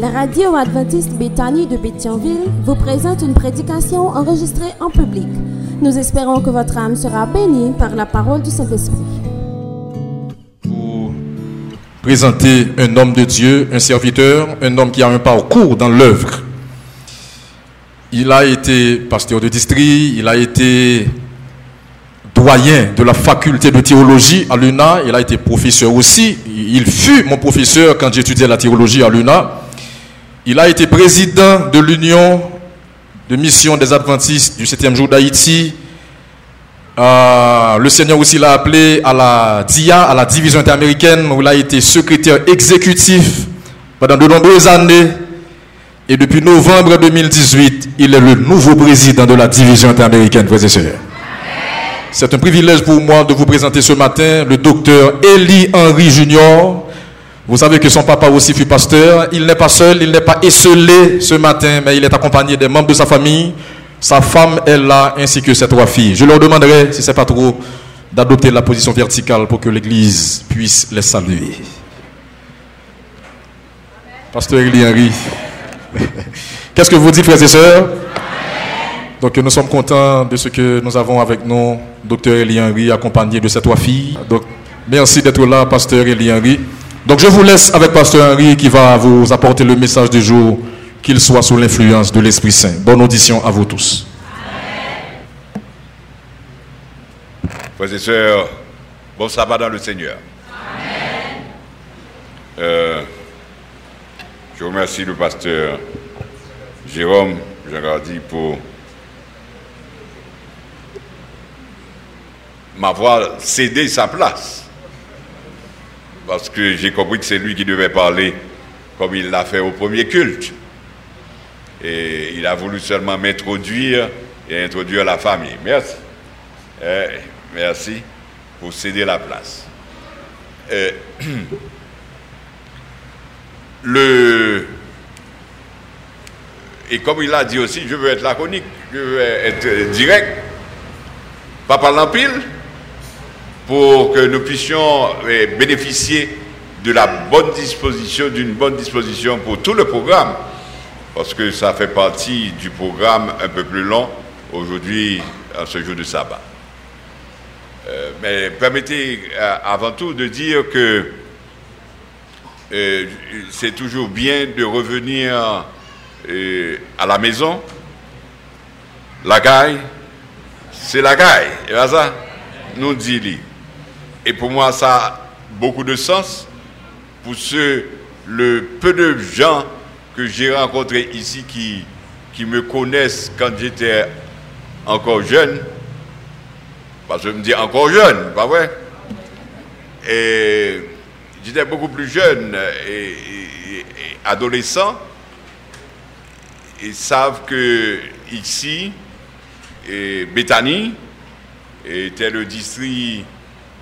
La radio adventiste Béthanie de Béthionville vous présente une prédication enregistrée en public. Nous espérons que votre âme sera bénie par la parole du Saint-Esprit. Pour présenter un homme de Dieu, un serviteur, un homme qui a un parcours dans l'œuvre. Il a été pasteur de district, il a été doyen de la faculté de théologie à l'UNA, il a été professeur aussi. Il fut mon professeur quand j'étudiais la théologie à l'UNA. Il a été président de l'Union de mission des Adventistes du 7e jour d'Haïti. Euh, le Seigneur aussi l'a appelé à la DIA, à la division interaméricaine, où il a été secrétaire exécutif pendant de nombreuses années. Et depuis novembre 2018, il est le nouveau président de la division interaméricaine, frères et sœurs. C'est un privilège pour moi de vous présenter ce matin le docteur Elie Henry Junior. Vous savez que son papa aussi fut pasteur. Il n'est pas seul, il n'est pas esselé ce matin, mais il est accompagné des membres de sa famille. Sa femme est là, ainsi que ses trois filles. Je leur demanderai, si ce n'est pas trop, d'adopter la position verticale pour que l'Église puisse les saluer. Pasteur Elie Henry. Qu'est-ce que vous dites, frères et sœurs? Donc nous sommes contents de ce que nous avons avec nous, docteur Elie Henry, accompagné de ses trois filles. Donc merci d'être là, pasteur Elie Henry. Donc je vous laisse avec pasteur Henry qui va vous apporter le message du jour, qu'il soit sous l'influence de l'Esprit Saint. Bonne audition à vous tous. Frères et sœurs, bon sabbat dans le Seigneur. Euh, je remercie le pasteur Jérôme Jean pour m'avoir cédé sa place. Parce que j'ai compris que c'est lui qui devait parler comme il l'a fait au premier culte. Et il a voulu seulement m'introduire et introduire la famille. Merci. Eh, merci pour céder la place. Eh, le, et comme il a dit aussi, je veux être laconique, je veux être direct, pas parler en pile, pour que nous puissions eh, bénéficier de la bonne disposition, d'une bonne disposition pour tout le programme, parce que ça fait partie du programme un peu plus long aujourd'hui, en ce jour de sabbat. Euh, mais permettez euh, avant tout de dire que euh, c'est toujours bien de revenir à la maison. La gaille, c'est la gaille. Et ça, nous dit et pour moi, ça a beaucoup de sens. Pour ceux, le peu de gens que j'ai rencontrés ici qui, qui me connaissent quand j'étais encore jeune, parce que je me dis encore jeune, pas vrai? Et j'étais beaucoup plus jeune et, adolescent. Ils savent que ici, et Bethany était le district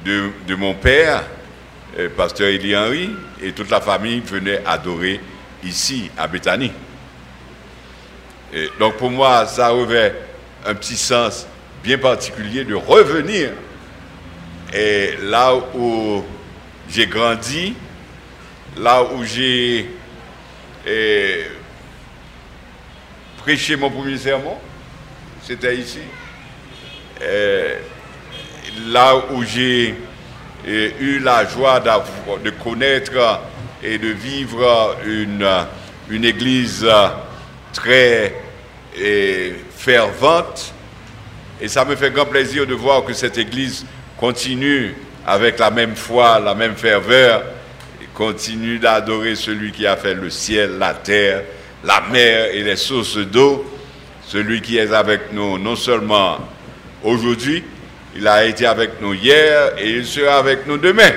de, mon père, euh, pasteur Elie Henry, et toute la famille venait adorer ici, à Bethany. donc pour moi, ça avait un petit sens bien particulier de revenir. Là où j'ai grandi, là où j'ai euh, prêché mon premier sermon, c'était ici. Euh, là où j'ai eh, eu la joie de connaître et de vivre une, une église très eh, fervente. Et ça me fait grand plaisir de voir que cette église continue avec la même foi, la même ferveur, et continue d'adorer celui qui a fait le ciel, la terre, la mer et les sources d'eau, celui qui est avec nous non seulement aujourd'hui, il a été avec nous hier et il sera avec nous demain.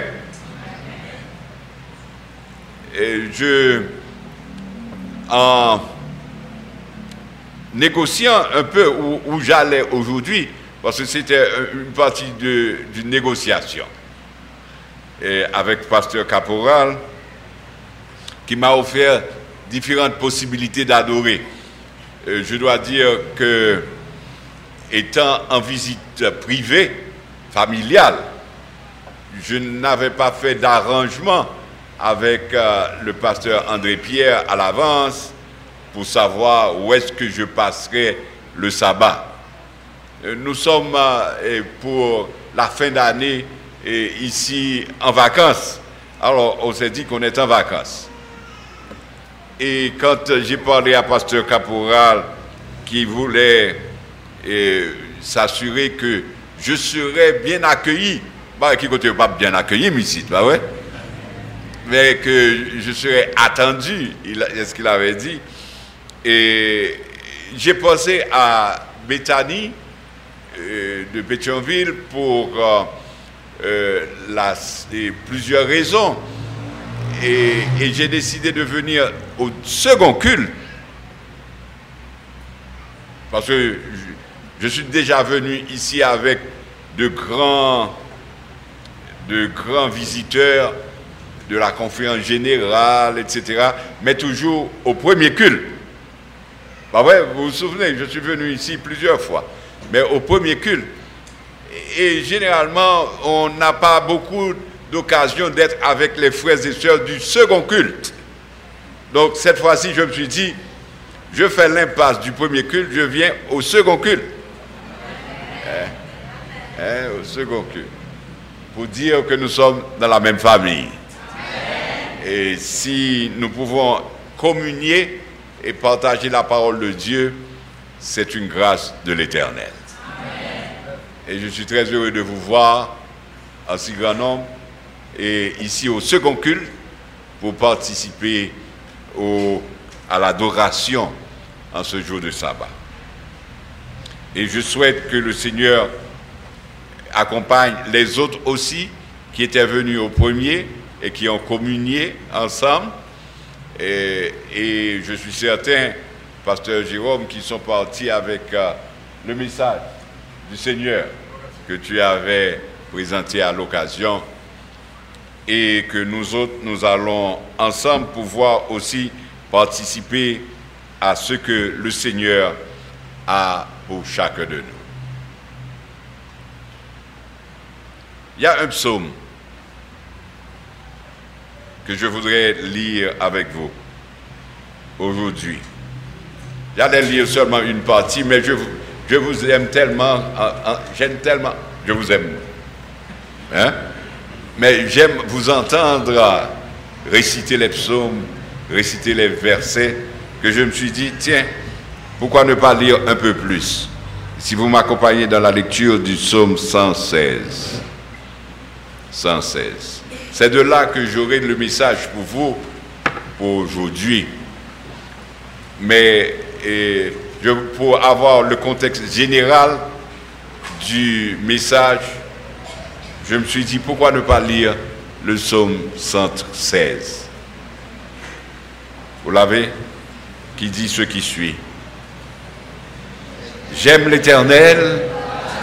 Et je, en négociant un peu où, j'allais aujourd'hui, parce que c'était une partie d'une négociation, et avec Pasteur Caporal, qui m'a offert différentes possibilités d'adorer. Je dois dire que étant en visite privée, familiale, je n'avais pas fait d'arrangement avec euh, le pasteur André Pierre à l'avance pour savoir où est-ce que je passerai le sabbat. Euh, nous sommes euh, pour la fin d'année ici en vacances. Alors, on s'est dit qu'on est en vacances. Et quand j'ai parlé à Pasteur Caporal, qui voulait s'assurer que je serais bien accueilli, bah, qui côté pas bien accueilli, mais bah mais que je serais attendu, est-ce qu'il avait dit. Et j'ai pensé à Bethany euh, de Pétionville pour euh, euh, plusieurs raisons. Et, j'ai décidé de venir au second culte. Parce que je, suis déjà venu ici avec de grands, de grands visiteurs de la conférence générale, etc. Mais toujours au premier culte. Bah ouais, vous vous souvenez, je suis venu ici plusieurs fois, mais au premier culte. Et généralement, on n'a pas beaucoup d'occasion d'être avec les frères et sœurs du second culte. Donc cette fois-ci, je me suis dit, je fais l'impasse du premier culte, je viens au second culte. Hein? Hein, au second culte. Pour dire que nous sommes dans la même famille. Et si nous pouvons communier et partager la parole de Dieu, c'est une grâce de l'Éternel. Et je suis très heureux de vous voir en si grand nombre et ici au second culte pour participer à l'adoration en ce jour de sabbat. Et je souhaite que le Seigneur accompagne les autres aussi qui étaient venus au premier et qui ont communié ensemble. Et, je suis certain, pasteur Jérôme, qui sont partis avec euh, le message du Seigneur que tu avais présenté à l'occasion et que nous autres, nous allons ensemble pouvoir aussi participer à ce que le Seigneur a pour chacun de nous. Il y a un psaume que je voudrais lire avec vous aujourd'hui. J'allais lire seulement une partie, mais je, vous aime tellement, j'aime tellement, je vous aime. Hein? Mais j'aime vous entendre réciter les psaumes, réciter les versets, que je me suis dit, tiens, pourquoi ne pas lire un peu plus Si vous m'accompagnez dans la lecture du psaume 116. 116. C'est de là que j'aurai le message pour vous pour aujourd'hui. Mais pour avoir le contexte général du message, je me suis dit pourquoi ne pas lire le psaume 116. Vous l'avez? Qui dit ce qui suit? J'aime l'Éternel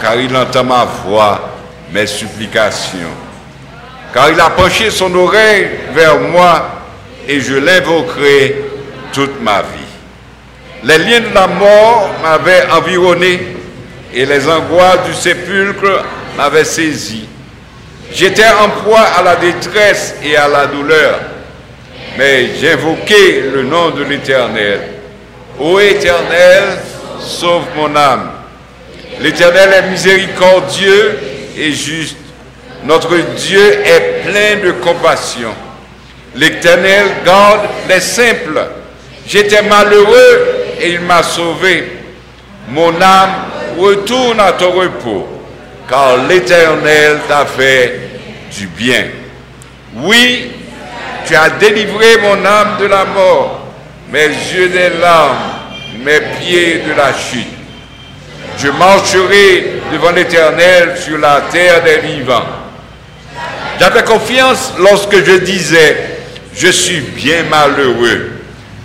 car il entend ma voix, mes supplications car il a penché son oreille vers moi et je l'invoquerai toute ma vie. Les liens de la mort m'avaient environné et les angoisses du sépulcre m'avaient saisi. J'étais en proie à la détresse et à la douleur, mais j'invoquais le nom de l'Éternel. Ô Éternel, sauve mon âme. L'Éternel est miséricordieux et juste notre Dieu est plein de compassion. L'Éternel garde les simples. J'étais malheureux et il m'a sauvé. Mon âme retourne à ton repos, car l'Éternel t'a fait du bien. Oui, tu as délivré mon âme de la mort, mes yeux des larmes, mes pieds de la chute. Je marcherai devant l'Éternel sur la terre des vivants. J'avais confiance lorsque je disais, je suis bien malheureux.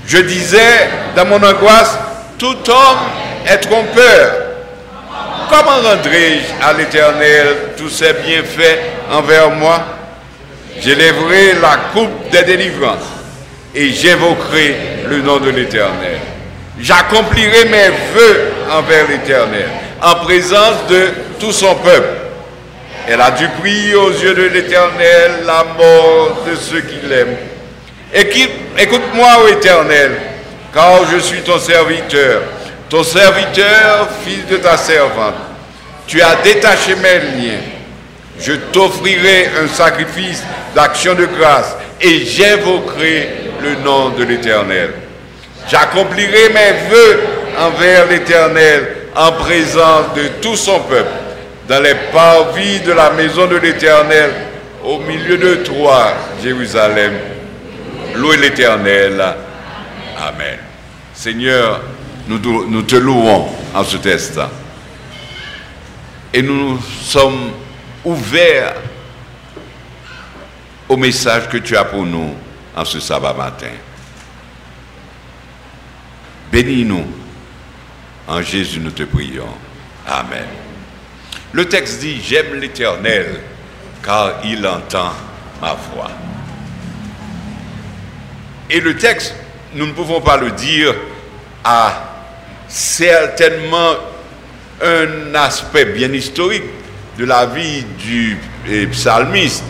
Je disais dans mon angoisse, tout homme est trompeur. Comment rendrai-je à l'Éternel tous ses bienfaits envers moi? J'élèverai la coupe des délivrances et j'évoquerai le nom de l'Éternel. J'accomplirai mes vœux envers l'Éternel en présence de tout son peuple. Elle a du prix aux yeux de l'Éternel la mort de ceux qui l'aiment. Écoute-moi, ô Éternel, car je suis ton serviteur, ton serviteur, fils de ta servante. Tu as détaché mes liens. Je t'offrirai un sacrifice d'action de grâce et j'invoquerai le nom de l'Éternel. J'accomplirai mes voeux envers l'Éternel en présence de tout son peuple, dans les parvis de la maison de l'Éternel, au milieu de toi, Jérusalem. Louez l'Éternel. Amen. Seigneur, nous, te louons en ce test. Et nous sommes ouverts au message que tu as pour nous en ce sabbat matin. Bénis-nous. En Jésus, nous te prions. Amen. Le texte dit, j'aime l'Éternel, car il entend ma voix. Et le texte, nous ne pouvons pas le dire, a certainement un aspect bien historique de la vie du eh, psalmiste.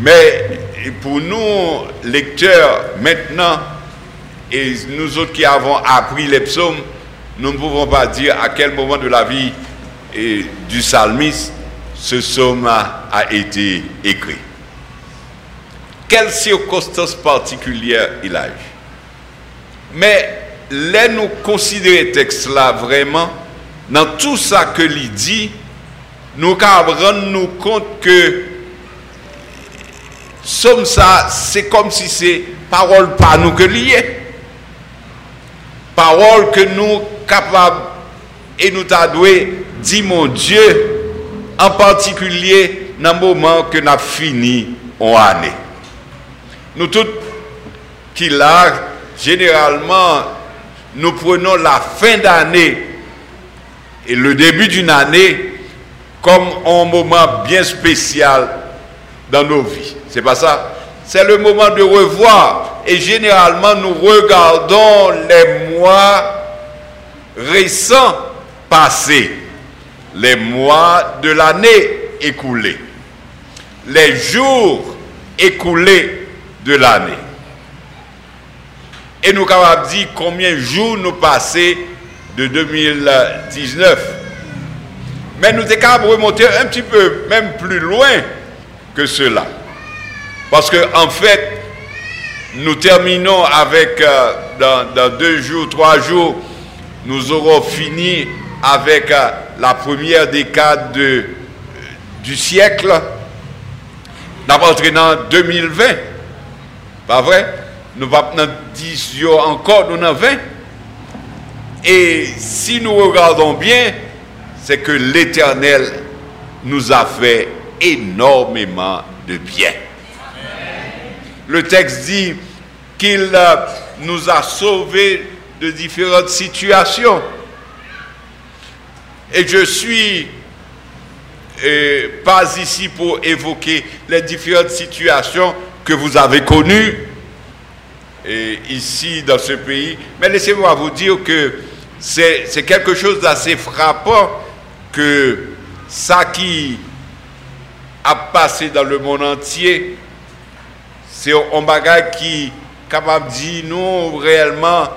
Mais pour nous, lecteurs, maintenant, et nous autres qui avons appris les psaumes, nous ne pouvons pas dire à quel moment de la vie du psalmiste ce psaume a, été écrit. Quelles circonstances particulières il a eu. Mais là, nous considérer texte là vraiment, dans tout ça que l'il dit, nous rendre nous compte que somme ça, c'est comme si c'est parole pas nous que lié parole que nous capables et nous t'adouer, dit mon Dieu, en particulier dans le moment que nous avons fini en année. Nous tous qui là, généralement, nous prenons la fin d'année et le début d'une année comme un moment bien spécial dans nos vies. C'est pas ça? C'est le moment de revoir et généralement nous regardons les mois récents passés, les mois de l'année écoulée, les jours écoulés de l'année. Et nous avons dit combien de jours nous passés de 2019. Mais nous sommes capables de remonter un petit peu, même plus loin que cela. Parce qu'en en fait, nous terminons avec, euh, dans, deux jours, trois jours, nous aurons fini avec euh, la première décade de, du siècle. Entré en 2020. Pas vrai? Nous pas 10 jours encore, nous en 20. Et si nous regardons bien, c'est que l'Éternel nous a fait énormément de bien. Le texte dit qu'il euh, nous a sauvés de différentes situations. Et je suis euh, pas ici pour évoquer les différentes situations que vous avez connues ici dans ce pays, mais laissez-moi vous dire que c'est quelque chose d'assez frappant que ça qui a passé dans le monde entier c'est un bagage qui est capable de dire nous réellement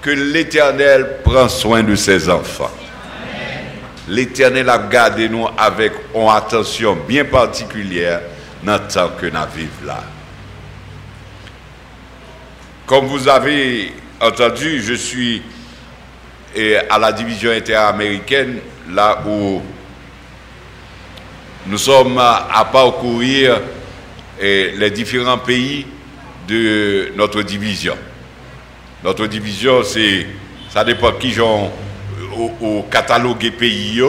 que l'Éternel prend soin de ses enfants. L'Éternel a gardé nous avec une attention bien particulière dans le temps que nous vivons là. Comme vous avez entendu, je suis à la division interaméricaine, là où nous sommes à parcourir les différents pays de notre division. Notre division, c'est, ça dépend qui j'en au, au, catalogue pays,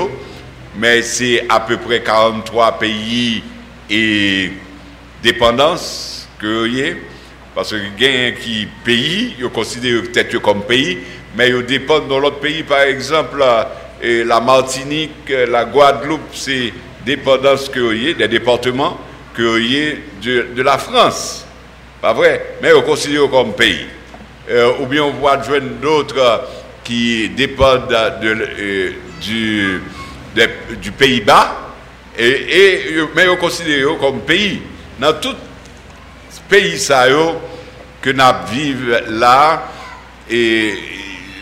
mais c'est à peu près 43 pays et dépendances que y parce que a qui pays, ils considèrent peut-être comme pays, mais ils dépendent dans l'autre pays, par exemple, la Martinique, la Guadeloupe, c'est dépendance que y des départements que de, de la France. Pas vrai? Mais on considère comme pays. Euh, ou bien on voit d'autres qui dépendent de, euh, du, Pays-Bas, Et, mais yo considéré comme pays. Dans tout pays ça yo, que nous vivons là, et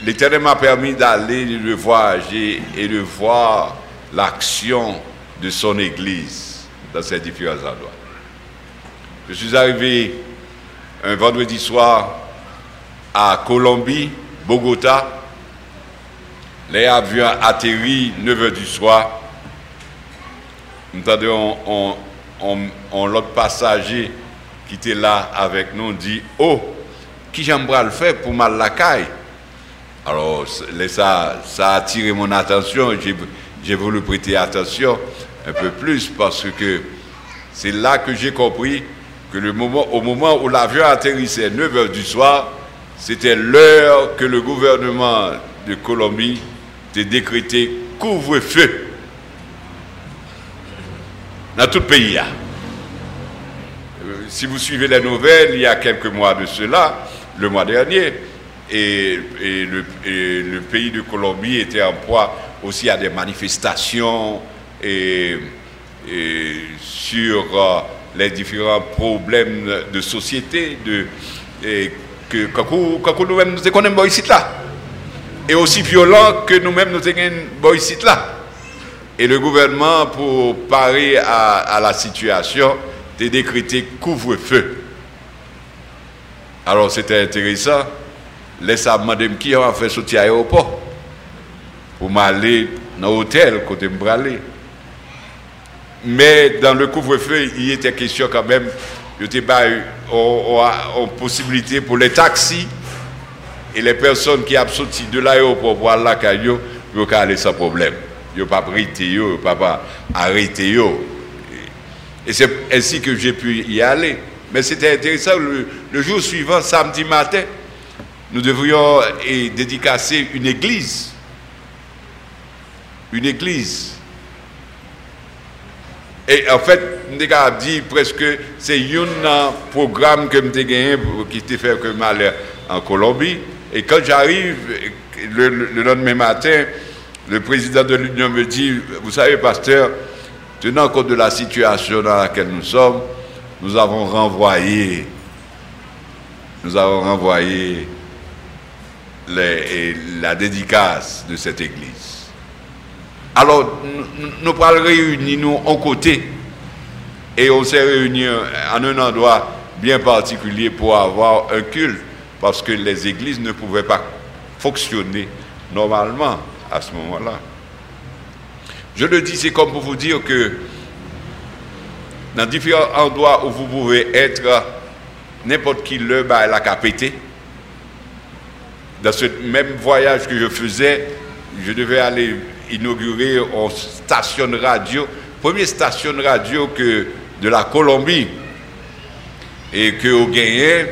l'Éternel m'a permis d'aller le voyager et de voir l'action de son Église dans ces différents endroits. Je suis arrivé un vendredi soir à Colombie, Bogota. Les avions atterri 9 h du soir. Nous on, on, l'autre passager qui était là avec nous dit Oh, qui j'aimerais le faire pour mal la caille? Alors, ça, ça a attiré mon attention. J'ai voulu prêter attention un peu plus parce que c'est là que j'ai compris que le moment, au moment où l'avion atterrissait 9 h du soir, c'était l'heure que le gouvernement de Colombie a décrété couvre-feu dans tout le pays. Euh, si vous suivez les nouvelles, il y a quelques mois de cela, le mois dernier, et, le, pays de Colombie était en proie aussi à des manifestations et, sur euh, les différents problèmes de société, de, que nous-mêmes nous connaissons ici là. Et aussi violent que nous-mêmes nous sommes ici là. Et le gouvernement, pour parer à, la situation, a décrété couvre-feu. Alors c'était intéressant. Laissez moi demander qui a fait sortir à l'aéroport pour m'aller dans l'hôtel côté me Mais dans le couvre-feu, il était question quand même il y a une possibilité pour les taxis et les personnes qui ont sorti de l'aéroport pour aller à la ils peuvent aller sans problème. Ils ne pas arrêter, ils ne pas arrêter. Et c'est ainsi que j'ai pu y aller. Mais c'était intéressant, le, jour suivant, samedi matin, nous devrions dédicacer une église. Une église et en fait, je dit presque c'est un programme que j'ai gagné qui t'a fait que mal en Colombie. Et quand j'arrive, le, lendemain matin, le président de l'Union me dit, vous savez, pasteur, tenant compte de la situation dans laquelle nous sommes, nous avons renvoyé, nous avons renvoyé la dédicace de cette église. Alors, nous allons réunir nous en côté et on s'est réunis en un endroit bien particulier pour avoir un culte parce que les églises ne pouvaient pas fonctionner normalement à ce moment-là. Je le dis, c'est comme pour vous dire que dans différents endroits où vous pouvez être, n'importe qui le bat la capité. Dans ce même voyage que je faisais, je devais aller inauguré une station radio, première station radio que de la Colombie, et que au gagné,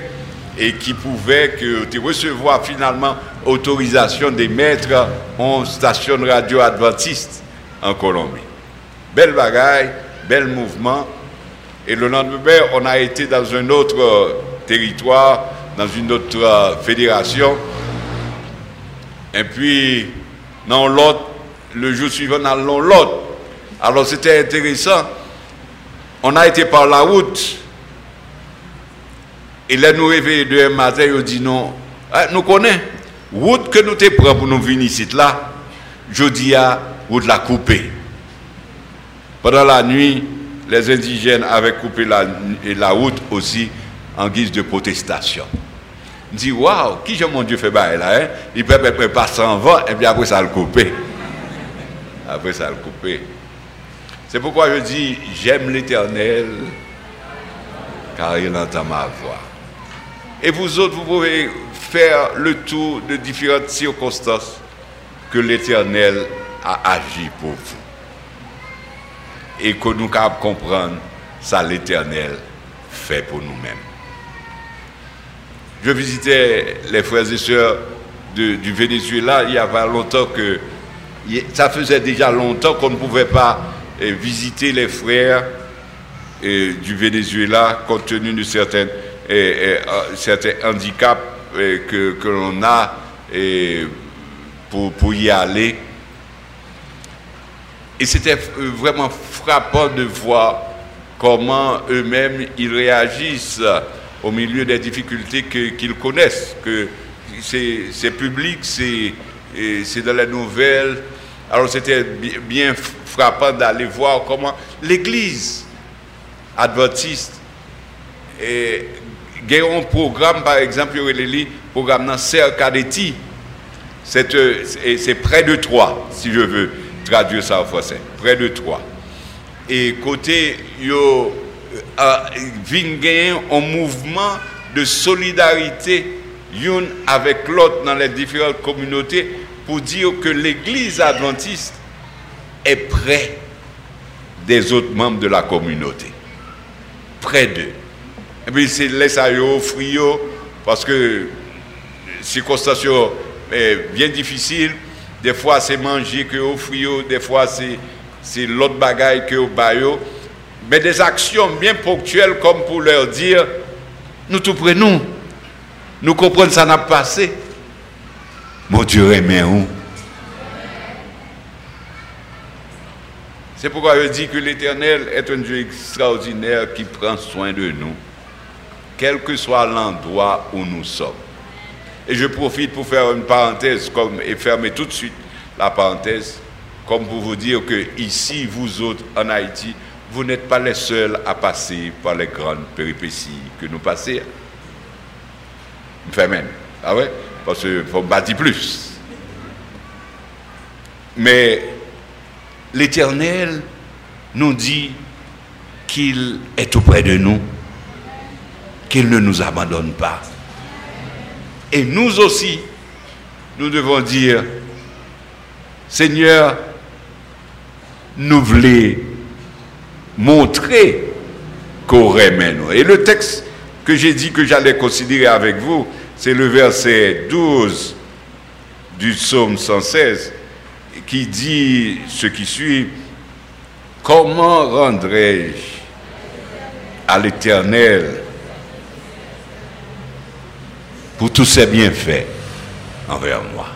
et qui pouvait que recevoir finalement autorisation d'émettre en station radio adventiste en Colombie. Belle bagaille, bel mouvement. Et le lendemain, on a été dans un autre territoire, dans une autre fédération. Et puis, dans l'autre, le jour suivant, nous allons l'autre. Alors c'était intéressant. On a été par la route. Et là, nous réveillons demain matin, ils dit non. Ah, nous connaissons. Route que nous te prenons pour nous venir ici, là, je dis à route la couper. Pendant la nuit, les indigènes avaient coupé la, la route aussi en guise de protestation. Dis, waouh, qui j'ai mon Dieu fait là, hein? Il peut passer en vent et puis après ça le couper. Après, ça le coupé. C'est pourquoi je dis, j'aime l'éternel, car il entend ma voix. Et vous autres, vous pouvez faire le tour de différentes circonstances que l'éternel a agi pour vous. Et que nous pouvons comprendre ça l'éternel fait pour nous-mêmes. Je visitais les frères et sœurs du Venezuela il y a pas longtemps que ça faisait déjà longtemps qu'on ne pouvait pas eh, visiter les frères eh, du Venezuela compte tenu de certains, eh, certains handicaps que, que l'on a pour, pour y aller. Et c'était vraiment frappant de voir comment eux-mêmes ils réagissent au milieu des difficultés qu'ils connaissent, que c'est public, c'est dans la nouvelle. Alors c'était bien frappant d'aller voir comment l'Église adventiste et un programme, par exemple, il programme dans Cercadeti. C'est près de trois, si je veux traduire ça en français. Près de trois. Et côté, euh, un mouvement de solidarité l'une avec l'autre dans les différentes communautés dire que l'église adventiste est près des autres membres de la communauté. Près d'eux. Et puis c'est laisse à frio parce que circonstances est bien difficile. Des fois c'est manger que au frio, des fois c'est l'autre bagaille que au baillot. Mais des actions bien ponctuelles comme pour leur dire nous tout prenons. Nous comprenons ça n'a pas passé. Mon Dieu aimé où? C'est pourquoi je dis que l'Éternel est un Dieu extraordinaire qui prend soin de nous quel que soit l'endroit où nous sommes. Et je profite pour faire une parenthèse comme, et fermer tout de suite la parenthèse, comme pour vous dire que ici, vous autres, en Haïti, vous n'êtes pas les seuls à passer par les grandes péripéties que nous passons. Enfin même. Ah ouais? Parce qu'il faut bâtir plus. Mais l'Éternel nous dit qu'il est auprès de nous qu'il ne nous abandonne pas. Et nous aussi, nous devons dire, Seigneur, nous voulons montrer qu'on remet. Et le texte que j'ai dit que j'allais considérer avec vous, c'est le verset 12 du psaume 116 qui dit ce qui suit, comment rendrai-je à l'Éternel pour tous ces bienfaits envers moi?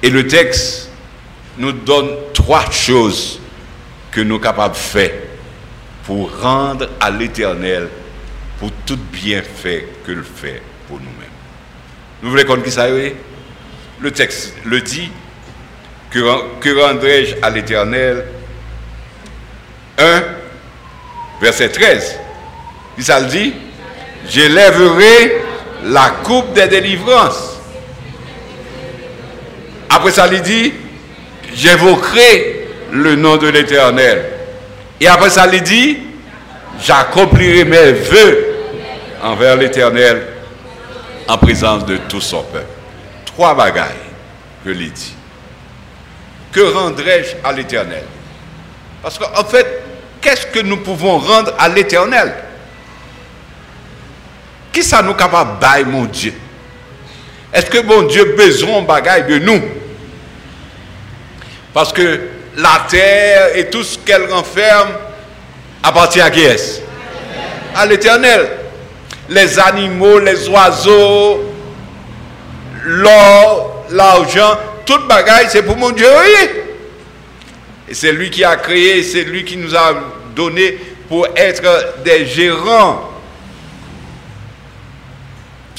Et le texte nous donne trois choses que nous sommes capables de faire pour rendre à l'Éternel pour tout bienfait que fait pour nous-mêmes. Nous voulons qu'on qui ça Le texte le dit, que, que rendrai-je à l'Éternel? 1, verset 13. Il ça le dit? J'élèverai la coupe des délivrances. Après ça, il dit, j'évoquerai le nom de l'Éternel. Et après ça, il dit, j'accomplirai mes voeux envers l'Éternel en présence de tout son peuple. Trois bagailles que il dit. Que rendrai-je à l'Éternel? Parce qu'en fait, qu'est-ce que nous pouvons rendre à l'Éternel? Qui ça nous capable de mon Dieu? Est-ce que mon Dieu besoin de bagaille de nous? Parce que la terre et tout ce qu'elle renferme appartient à qui est À l'éternel. Les animaux, les oiseaux, l'or, l'argent, toute bagaille, c'est pour mon Dieu. Et c'est lui qui a créé, c'est lui qui nous a donné pour être des gérants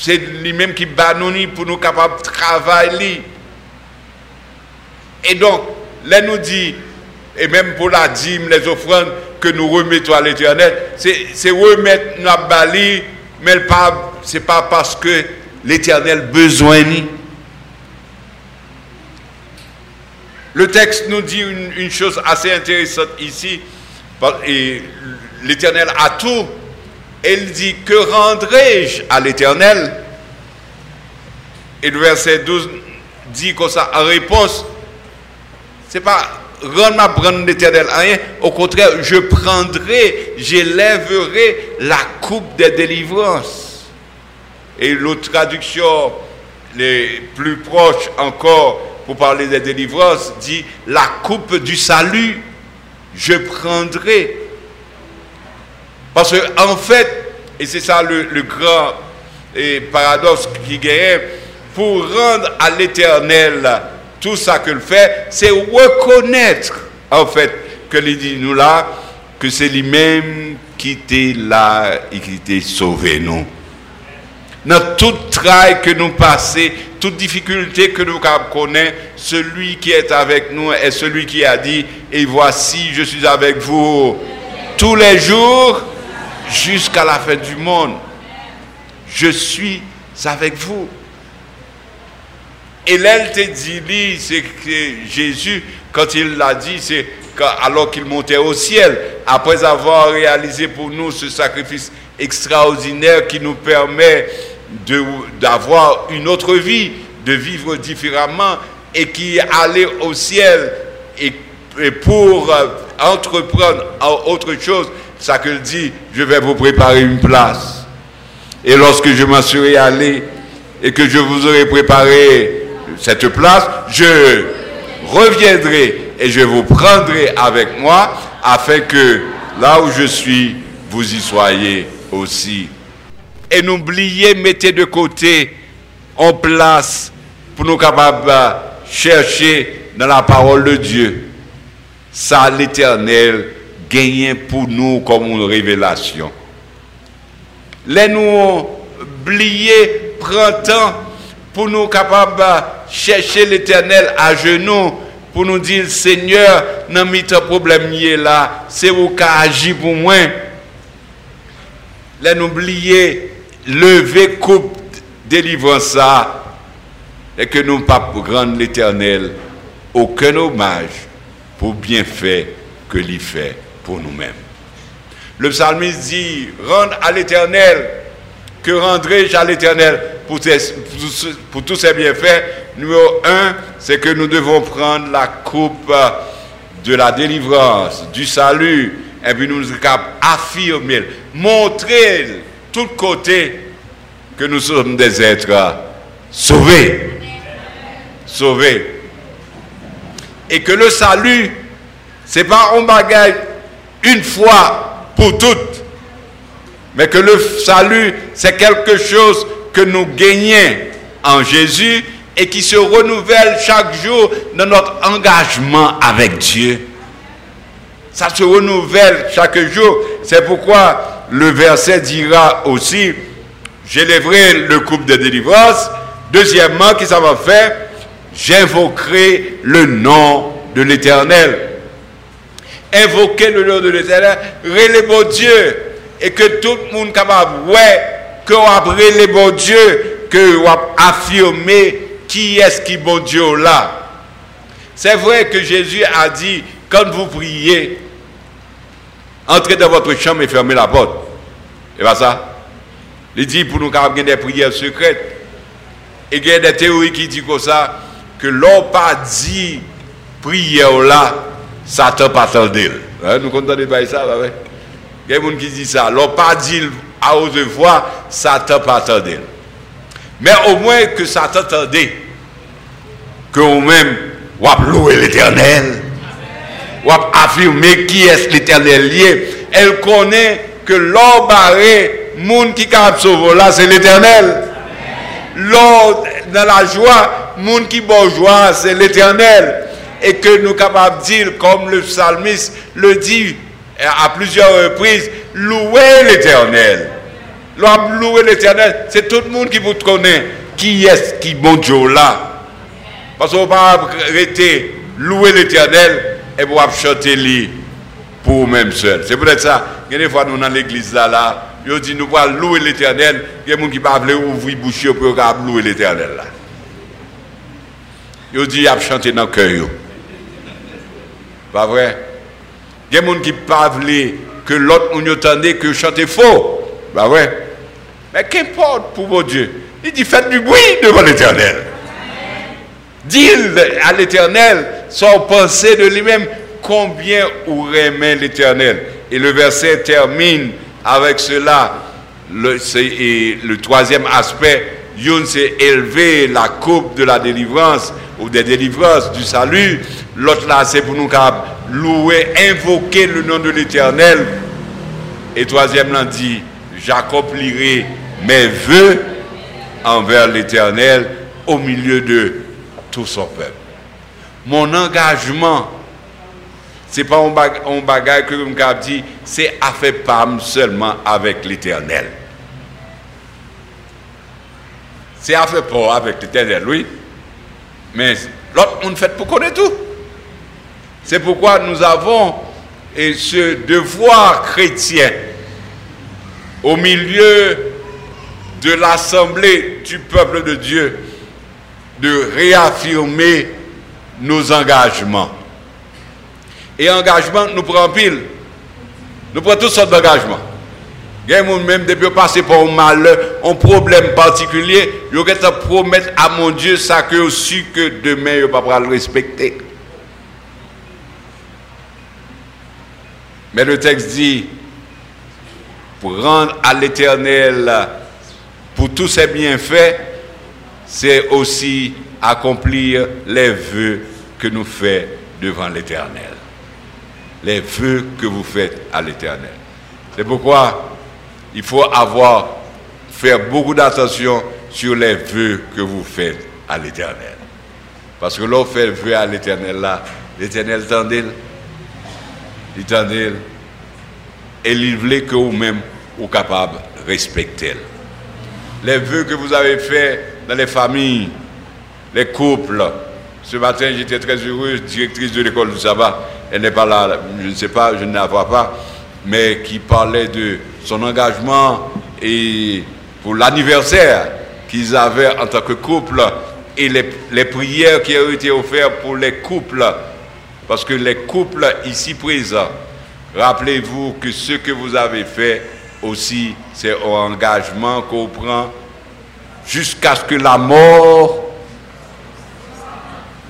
c'est lui-même qui bat pour nous capables de travailler. Et donc, là nous dit, et même pour la dîme, les offrandes que nous remettons à l'éternel, c'est remettre notre bali, mais ce n'est pas parce que l'éternel besoin. Le texte nous dit une, chose assez intéressante ici. L'éternel a tout elle dit, que rendrai-je à l'Éternel? Et le verset 12 dit comme ça, en réponse, c'est pas rendre ma brande l'Éternel rien, au contraire, je prendrai, j'élèverai la coupe des délivrances. Et l'autre traduction, les plus proches encore, pour parler des délivrances, dit la coupe du salut, je prendrai parce qu'en en fait, et c'est ça le, grand paradoxe qui gagne, pour rendre à l'éternel tout ça que le fait, c'est reconnaître, en fait, que il dit nous là, que c'est lui-même qui était là et qui était sauvé nous. Dans toute travail que nous passons, toute difficulté que nous connaissons, celui qui est avec nous est celui qui a dit, et voici, je suis avec vous tous les jours jusqu'à la fin du monde. Je suis avec vous. Et l'elle te dit, c'est que Jésus, quand il l'a dit, c'est alors qu'il montait au ciel, après avoir réalisé pour nous ce sacrifice extraordinaire qui nous permet d'avoir une autre vie, de vivre différemment et qui allait au ciel et, pour euh, entreprendre autre chose, ça que dit, je vais vous préparer une place. Et lorsque je m'en serai allé et que je vous aurai préparé cette place, je reviendrai et je vous prendrai avec moi afin que là où je suis, vous y soyez aussi. Et n'oubliez, mettez de côté en place pour nous capables de chercher dans la parole de Dieu. Ça, l'éternel gagne pour nous comme une révélation. Les nous oublier, temps pour nous capables de chercher l'éternel à genoux pour nous dire, Seigneur, dans mis problème là, c'est vous qui agissez pour moi. Les n'oublier, lever coupe délivrance ça, et que nous pas rendre l'éternel aucun hommage pour bien faire que l'il fait pour nous-mêmes. Le psalmiste dit, rendre à l'éternel, que rendrai-je à l'éternel pour, tous ses bienfaits? Numéro un, c'est que nous devons prendre la coupe de la délivrance, du salut, et puis nous affirmer, montrer tout côté que nous sommes des êtres sauvés. Sauvés. Et que le salut, c'est pas un bagage une fois pour toutes, mais que le salut, c'est quelque chose que nous gagnons en Jésus et qui se renouvelle chaque jour dans notre engagement avec Dieu. Ça se renouvelle chaque jour. C'est pourquoi le verset dira aussi, j'élèverai le couple de délivrance. Deuxièmement, qui ça va faire? J'invoquerai le nom de l'Éternel. Invoquer le nom de l'Éternel, relève Dieu, et que tout le monde capable, ouais, que on les bon Dieu, que on affirmer qui est-ce qui bon Dieu là C'est vrai que Jésus a dit, quand vous priez, entrez dans votre chambre et fermez la porte. Et pas ça? Il dit pour nous avoir des prières secrètes. Et il y a des théories qui disent comme ça, que l'on pas dit prière là, Satan pas. Hein, nous comprenons pas ça, Il y a des gens qui disent ça. L'on pas dit à haute voix, Satan pas attendait. Mais au moins que Satan attendait que vous-même, vous louer l'éternel. Vous affirmer qui est l'éternel lié. Elle connaît que l'or barré, monde qui a sauvé là, c'est l'éternel. L'or dans la joie, monde qui bon joie, c'est l'éternel. Et que nous capables de dire, comme le psalmiste le dit à plusieurs reprises, louer l'éternel. Louer l'éternel, c'est tout le monde qui vous connaît. Qui est-ce qui bon Dieu là? Parce qu'on va arrêter louer l'éternel et pour chanter pour nous-mêmes seuls. C'est peut-être ça. Il y a des fois, nous dans l'église là, là, ils disent nous allons louer l'éternel. Il y a des gens qui ne ouvrir bouche pour louer l'éternel là. Ils disent qu'ils chanter dans le cœur. Pas vrai? Il y a des gens qui pas que l'autre on entendait que chanter faux. Pas vrai? Mais qu'importe pour mon Dieu. Il dit faites du bruit devant l'éternel. Dis à l'Éternel sans penser de lui-même combien ou remet l'Éternel. Et le verset termine avec cela. Le, troisième aspect, Youn s'est élevé la coupe de la délivrance ou des délivrances du salut. L'autre là, c'est pour nous louer, invoquer le nom de l'Éternel. Et troisième dit, j'accomplirai mes voeux envers l'Éternel au milieu de tout son peuple. mon engagement, c'est pas un, bagage que je dit, c'est à faire seulement avec l'éternel. C'est à faire pas avec l'éternel, oui. Mais l'autre, on fait pour connaître tout. C'est pourquoi nous avons ce devoir chrétien au milieu de l'assemblée du peuple de Dieu de réaffirmer nos engagements. Et engagement, nous prenons pile. Nous prenons toutes sortes d'engagements. Même depuis passer par un malheur, un problème particulier, il y a promettre à mon Dieu ça que aussi que demain, il ne pas le respecter. Mais le texte dit, pour rendre à l'éternel, pour tous ses bienfaits, c'est aussi accomplir les vœux que nous faisons devant l'éternel. Les vœux que vous faites à l'éternel. C'est pourquoi il faut avoir, faire beaucoup d'attention sur les vœux que vous faites à l'éternel. Parce que l'on fait le vœu à l'éternel là, l'éternel tendait et il voulait que vous-même, vous capable de respecter. Les vœux que vous avez faits dans les familles, les couples. Ce matin, j'étais très heureuse, directrice de l'école du sabbat. Elle n'est pas là, je ne sais pas, je ne la vois pas, mais qui parlait de son engagement et pour l'anniversaire qu'ils avaient en tant que couple et les, les prières qui ont été offertes pour les couples parce que les couples ici présents, rappelez-vous que ce que vous avez fait aussi, c'est un engagement qu'on prend jusqu'à ce que la mort,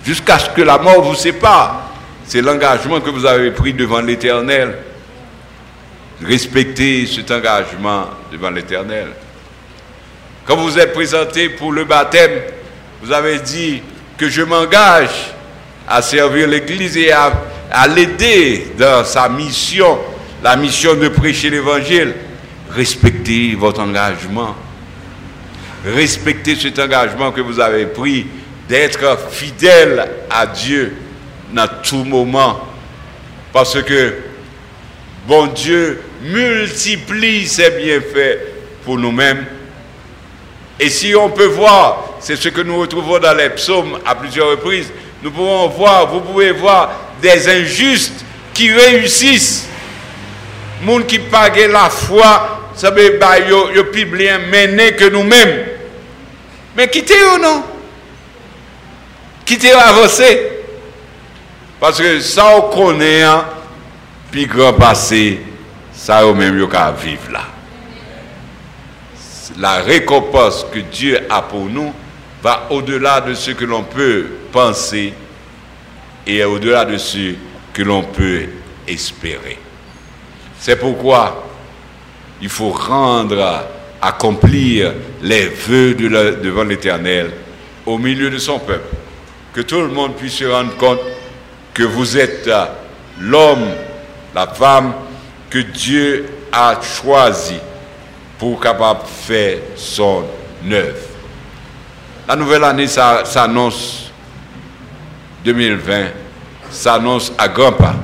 jusqu'à ce que la mort vous sépare. C'est l'engagement que vous avez pris devant l'Éternel. Respectez cet engagement devant l'Éternel. Quand vous êtes présenté pour le baptême, vous avez dit que je m'engage à servir l'Église et à, l'aider dans sa mission, la mission de prêcher l'Évangile. Respectez votre engagement. Respectez cet engagement que vous avez pris d'être fidèle à Dieu dans tout moment. Parce que bon Dieu multiplie ses bienfaits pour nous-mêmes. Et si on peut voir, c'est ce que nous retrouvons dans les psaumes à plusieurs reprises, nous pouvons voir, vous pouvez voir des injustes qui réussissent. Moun qui pagent la foi, ça veut dire yo plus bien mené que nous-mêmes. Mais quittez-vous non? Quittez-vous avancer. Parce que ça on connaît, hein, puis grand passé, ça au même yo vivre là. La récompense que Dieu a pour nous va au-delà de ce que l'on peut penser et au-delà de ce que l'on peut espérer. C'est pourquoi il faut rendre, accomplir les vœux devant l'Éternel au milieu de son peuple. Que tout le monde puisse se rendre compte que vous êtes l'homme, la femme que Dieu a choisi pour capable faire son œuvre. La nouvelle année s'annonce 2020, s'annonce à grands pas.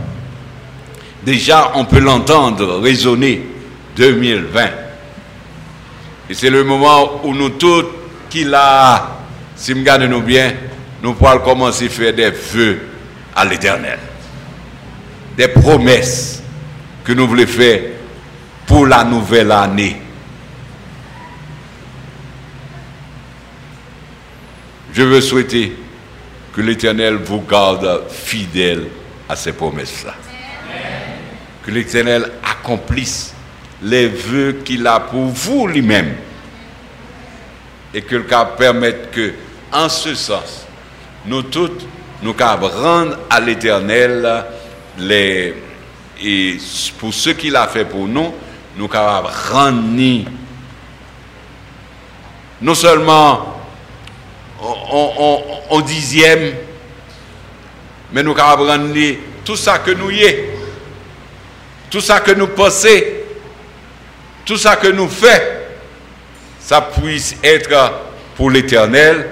Déjà, on peut l'entendre résonner 2020. Et c'est le moment où nous tous qui l'a, si nous nous bien, nous pourrons commencer à faire des vœux à l'éternel. Des promesses que nous voulons faire pour la nouvelle année. Je veux souhaiter que l'Éternel vous garde fidèle à ses promesses-là. Que l'Éternel accomplisse les vœux qu'il a pour vous lui-même. Et que le cas permette que, en ce sens, nous toutes, nous rendre à l'Éternel les, et pour ce qu'il a fait pour nous, nous capables rendre non seulement en, dixième, mais nous avons tout ça que nous y est, tout ça que nous possédons, tout ça que nous faisons, ça puisse être pour l'éternel,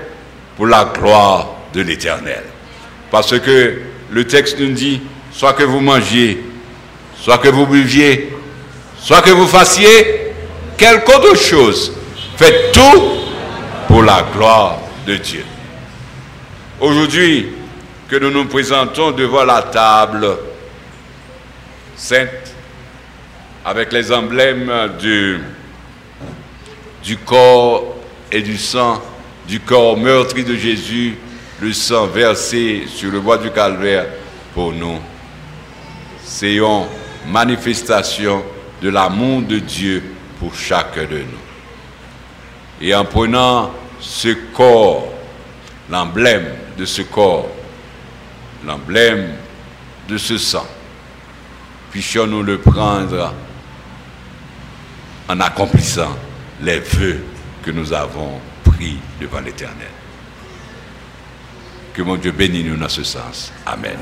pour la gloire de l'éternel. Parce que le texte nous dit, soit que vous mangiez, soit que vous buviez, soit que vous fassiez quelque autre chose, faites tout pour la gloire Dieu. Aujourd'hui, que nous nous présentons devant la table sainte, avec les emblèmes du, du corps et du sang, du corps meurtri de Jésus, le sang versé sur le bois du calvaire pour nous. C'est une manifestation de l'amour de Dieu pour chacun de nous. Et en prenant ce corps, l'emblème de ce corps, l'emblème de ce sang, puissions-nous le prendre en accomplissant les vœux que nous avons pris devant l'Éternel. Que mon Dieu bénisse nous dans ce sens. Amen.